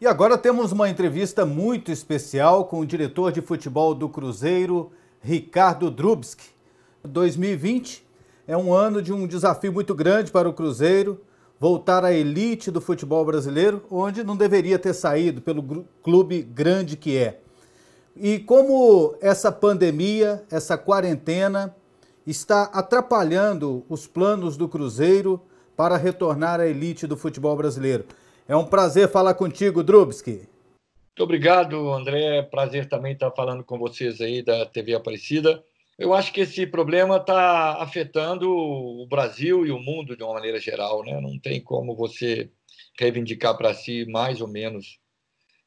E agora temos uma entrevista muito especial com o diretor de futebol do Cruzeiro, Ricardo Drubski. 2020 é um ano de um desafio muito grande para o Cruzeiro, voltar à elite do futebol brasileiro, onde não deveria ter saído pelo clube grande que é. E como essa pandemia, essa quarentena, está atrapalhando os planos do Cruzeiro para retornar à elite do futebol brasileiro. É um prazer falar contigo, Drubski. Muito obrigado, André. Prazer também estar falando com vocês aí da TV Aparecida. Eu acho que esse problema está afetando o Brasil e o mundo de uma maneira geral, né? Não tem como você reivindicar para si mais ou menos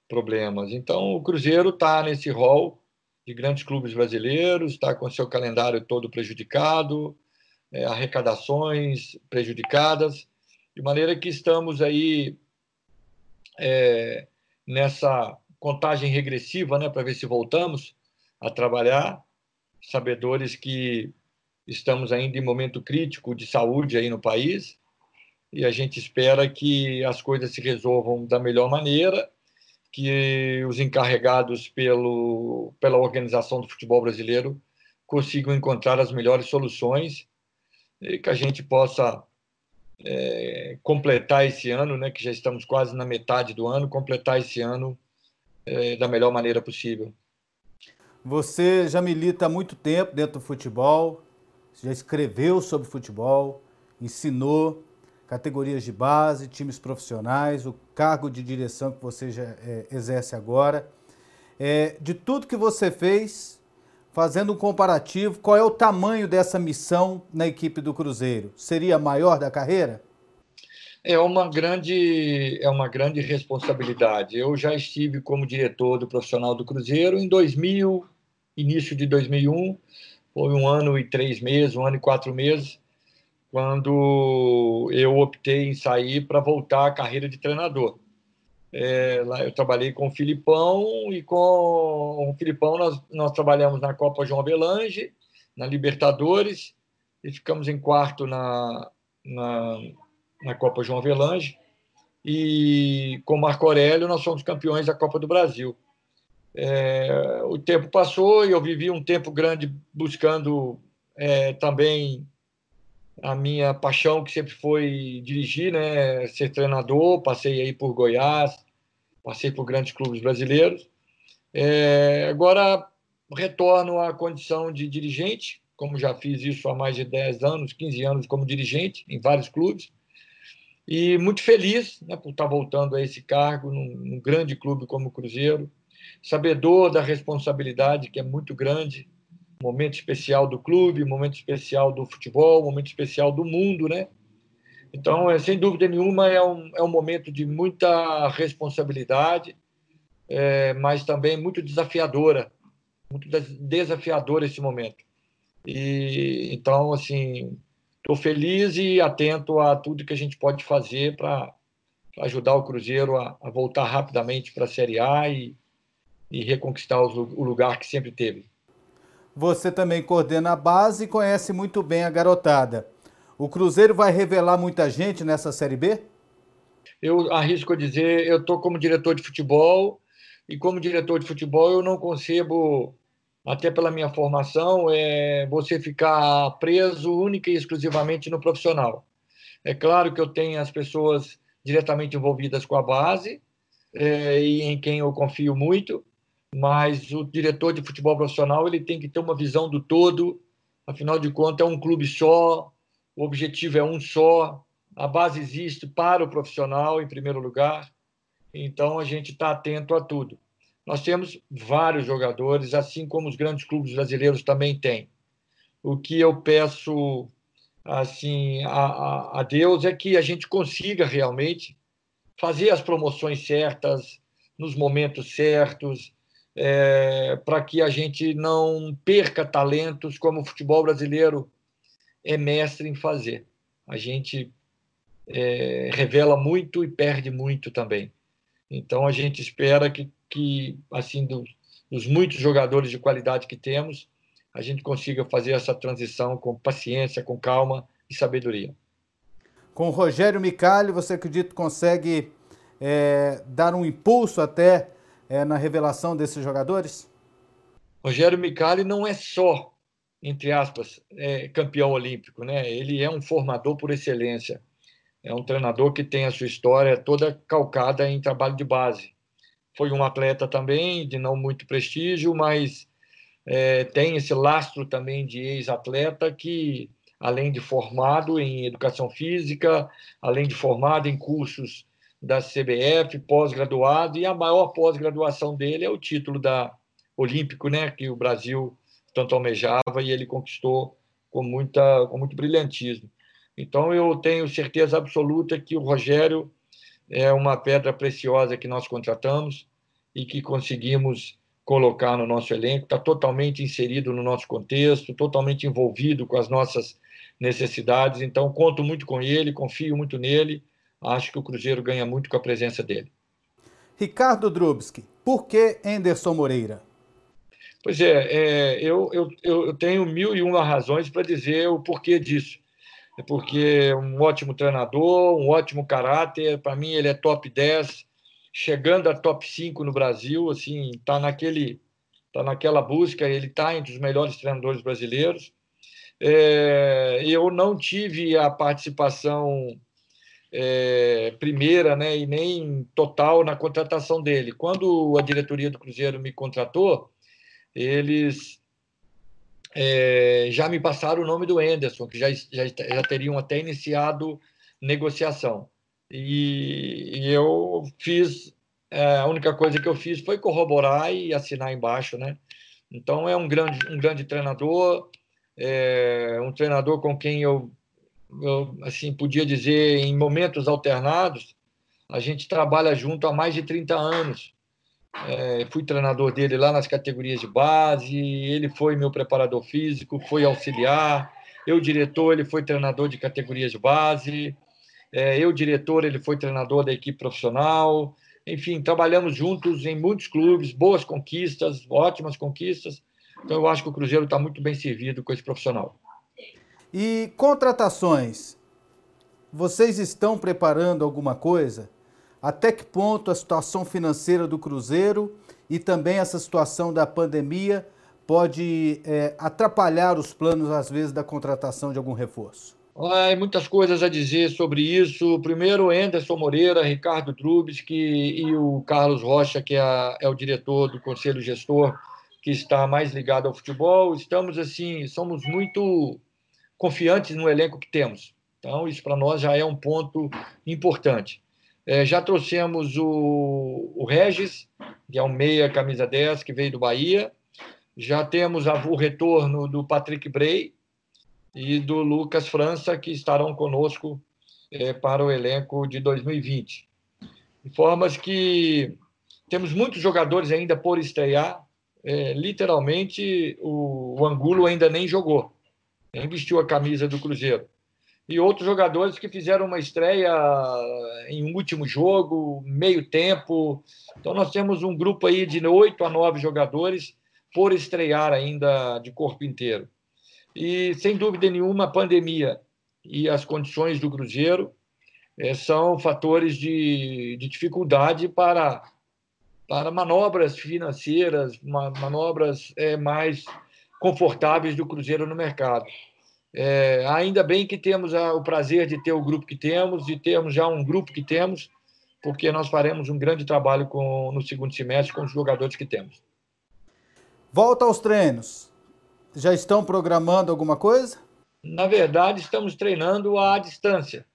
problemas. Então, o Cruzeiro está nesse rol de grandes clubes brasileiros, está com seu calendário todo prejudicado, é, arrecadações prejudicadas, de maneira que estamos aí é, nessa contagem regressiva, né, para ver se voltamos a trabalhar, sabedores que estamos ainda em momento crítico de saúde aí no país. E a gente espera que as coisas se resolvam da melhor maneira, que os encarregados pelo, pela organização do futebol brasileiro consigam encontrar as melhores soluções e que a gente possa é, completar esse ano, né, que já estamos quase na metade do ano, completar esse ano é, da melhor maneira possível. Você já milita há muito tempo dentro do futebol, já escreveu sobre futebol, ensinou categorias de base, times profissionais, o cargo de direção que você já é, exerce agora. É, de tudo que você fez, fazendo um comparativo, qual é o tamanho dessa missão na equipe do Cruzeiro? Seria a maior da carreira? É uma grande é uma grande responsabilidade. Eu já estive como diretor do profissional do Cruzeiro em 2000, início de 2001, foi um ano e três meses, um ano e quatro meses, quando eu optei em sair para voltar à carreira de treinador. É, lá eu trabalhei com o Filipão e com o Filipão nós, nós trabalhamos na Copa João Avelange, na Libertadores, e ficamos em quarto na, na, na Copa João Avelange. E com Marco Aurélio nós fomos campeões da Copa do Brasil. É, o tempo passou e eu vivi um tempo grande buscando é, também a minha paixão que sempre foi dirigir, né, ser treinador. Passei aí por Goiás, passei por grandes clubes brasileiros. É, agora retorno à condição de dirigente, como já fiz isso há mais de 10 anos, 15 anos como dirigente em vários clubes. E muito feliz né, por estar voltando a esse cargo num, num grande clube como o Cruzeiro, sabedor da responsabilidade que é muito grande momento especial do clube, momento especial do futebol, momento especial do mundo, né? Então, é, sem dúvida nenhuma, é um, é um momento de muita responsabilidade, é, mas também muito desafiadora, muito desafiador esse momento. E então, assim, estou feliz e atento a tudo que a gente pode fazer para ajudar o Cruzeiro a, a voltar rapidamente para a Série A e, e reconquistar o, o lugar que sempre teve. Você também coordena a base e conhece muito bem a garotada. O Cruzeiro vai revelar muita gente nessa Série B? Eu arrisco a dizer, eu estou como diretor de futebol e como diretor de futebol eu não concebo, até pela minha formação, é você ficar preso única e exclusivamente no profissional. É claro que eu tenho as pessoas diretamente envolvidas com a base é, e em quem eu confio muito, mas o diretor de futebol profissional ele tem que ter uma visão do todo. Afinal de contas, é um clube só, o objetivo é um só, a base existe para o profissional, em primeiro lugar, então a gente está atento a tudo. Nós temos vários jogadores, assim como os grandes clubes brasileiros também têm. O que eu peço assim a, a, a Deus é que a gente consiga realmente fazer as promoções certas, nos momentos certos, é, para que a gente não perca talentos como o futebol brasileiro é mestre em fazer. A gente é, revela muito e perde muito também. Então a gente espera que, que assim, dos, dos muitos jogadores de qualidade que temos, a gente consiga fazer essa transição com paciência, com calma e sabedoria. Com o Rogério Micali, você acredita que consegue é, dar um impulso até é, na revelação desses jogadores? Rogério Micali não é só, entre aspas, é, campeão olímpico, né? Ele é um formador por excelência. É um treinador que tem a sua história toda calcada em trabalho de base. Foi um atleta também, de não muito prestígio, mas é, tem esse lastro também de ex-atleta que, além de formado em educação física, além de formado em cursos da CBF, pós-graduado, e a maior pós-graduação dele é o título da olímpico, né, que o Brasil tanto almejava e ele conquistou com muita com muito brilhantismo. Então eu tenho certeza absoluta que o Rogério é uma pedra preciosa que nós contratamos e que conseguimos colocar no nosso elenco, está totalmente inserido no nosso contexto, totalmente envolvido com as nossas necessidades. Então, conto muito com ele, confio muito nele. Acho que o Cruzeiro ganha muito com a presença dele. Ricardo Drubski, por que Enderson Moreira? Pois é, é eu, eu, eu tenho mil e uma razões para dizer o porquê disso. É porque é um ótimo treinador, um ótimo caráter, para mim ele é top 10 chegando a top 5 no Brasil, assim, está naquele tá naquela busca, ele está entre os melhores treinadores brasileiros. É, eu não tive a participação é, primeira né, e nem total na contratação dele. Quando a diretoria do Cruzeiro me contratou, eles é, já me passaram o nome do Anderson, que já, já, já teriam até iniciado negociação. E, e eu fiz, é, a única coisa que eu fiz foi corroborar e assinar embaixo, né? Então é um grande, um grande treinador, é, um treinador com quem eu, eu assim podia dizer em momentos alternados, a gente trabalha junto há mais de 30 anos. É, fui treinador dele lá nas categorias de base, ele foi meu preparador físico, foi auxiliar, eu diretor, ele foi treinador de categorias de base. É, eu, diretor, ele foi treinador da equipe profissional. Enfim, trabalhamos juntos em muitos clubes, boas conquistas, ótimas conquistas. Então, eu acho que o Cruzeiro está muito bem servido com esse profissional. E contratações? Vocês estão preparando alguma coisa? Até que ponto a situação financeira do Cruzeiro e também essa situação da pandemia pode é, atrapalhar os planos, às vezes, da contratação de algum reforço? Há muitas coisas a dizer sobre isso. Primeiro, Anderson Moreira, Ricardo Trubisky e o Carlos Rocha, que é, é, o diretor do Conselho Gestor, que está mais ligado ao futebol. Estamos, assim, somos muito confiantes no elenco que temos. Então, isso para nós já é um ponto importante. É, já trouxemos o, o Regis, que é um meia camisa 10, que veio do Bahia. Já temos o retorno do Patrick Bray, e do Lucas França, que estarão conosco é, para o elenco de 2020. De formas que temos muitos jogadores ainda por estrear. É, literalmente, o, o Angulo ainda nem jogou, vestiu a camisa do Cruzeiro. E outros jogadores que fizeram uma estreia em último jogo, meio tempo. Então, nós temos um grupo aí de oito a nove jogadores por estrear ainda de corpo inteiro. E, sem dúvida nenhuma, a pandemia e as condições do Cruzeiro é, são fatores de, de dificuldade para, para manobras financeiras, manobras é, mais confortáveis do Cruzeiro no mercado. É, ainda bem que temos a, o prazer de ter o grupo que temos, e termos já um grupo que temos, porque nós faremos um grande trabalho com, no segundo semestre com os jogadores que temos. Volta aos treinos. Já estão programando alguma coisa? Na verdade, estamos treinando à distância.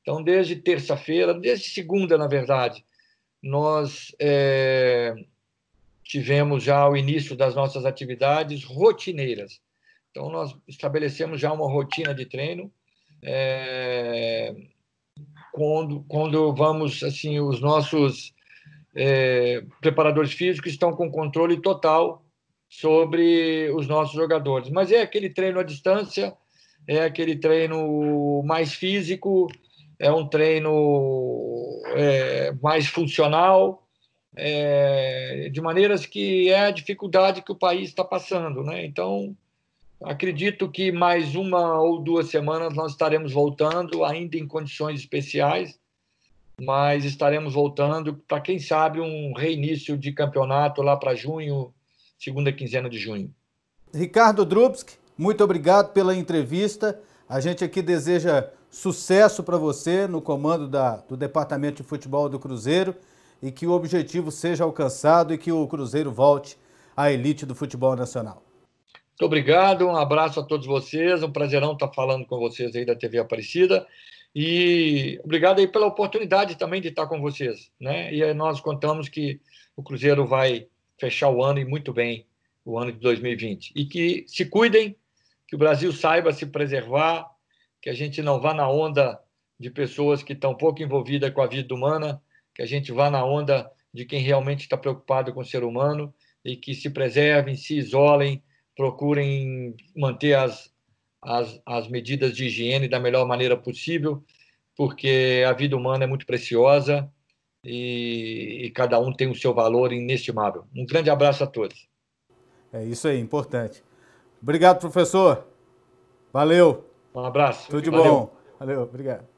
Então, desde terça-feira, desde segunda, na verdade, nós é, tivemos já o início das nossas atividades rotineiras. Então, nós estabelecemos já uma rotina de treino. É, quando, quando vamos, assim, os nossos é, preparadores físicos estão com controle total sobre os nossos jogadores. Mas é aquele treino à distância, é aquele treino mais físico, é um treino é, mais funcional, é, de maneiras que é a dificuldade que o país está passando. Né? Então, acredito que mais uma ou duas semanas nós estaremos voltando, ainda em condições especiais, mas estaremos voltando para, quem sabe, um reinício de campeonato lá para junho, segunda quinzena de junho. Ricardo Drubski, muito obrigado pela entrevista. A gente aqui deseja sucesso para você no comando da, do Departamento de Futebol do Cruzeiro e que o objetivo seja alcançado e que o Cruzeiro volte à elite do futebol nacional. Muito obrigado, um abraço a todos vocês, um prazerão estar falando com vocês aí da TV Aparecida e obrigado aí pela oportunidade também de estar com vocês, né? E nós contamos que o Cruzeiro vai fechar o ano e muito bem, o ano de 2020. E que se cuidem, que o Brasil saiba se preservar, que a gente não vá na onda de pessoas que estão pouco envolvidas com a vida humana, que a gente vá na onda de quem realmente está preocupado com o ser humano e que se preservem, se isolem, procurem manter as, as, as medidas de higiene da melhor maneira possível, porque a vida humana é muito preciosa e, e cada um tem o seu valor inestimável. Um grande abraço a todos. É isso aí, importante. Obrigado, professor. Valeu. Um abraço. Tudo de Valeu. bom. Valeu, obrigado.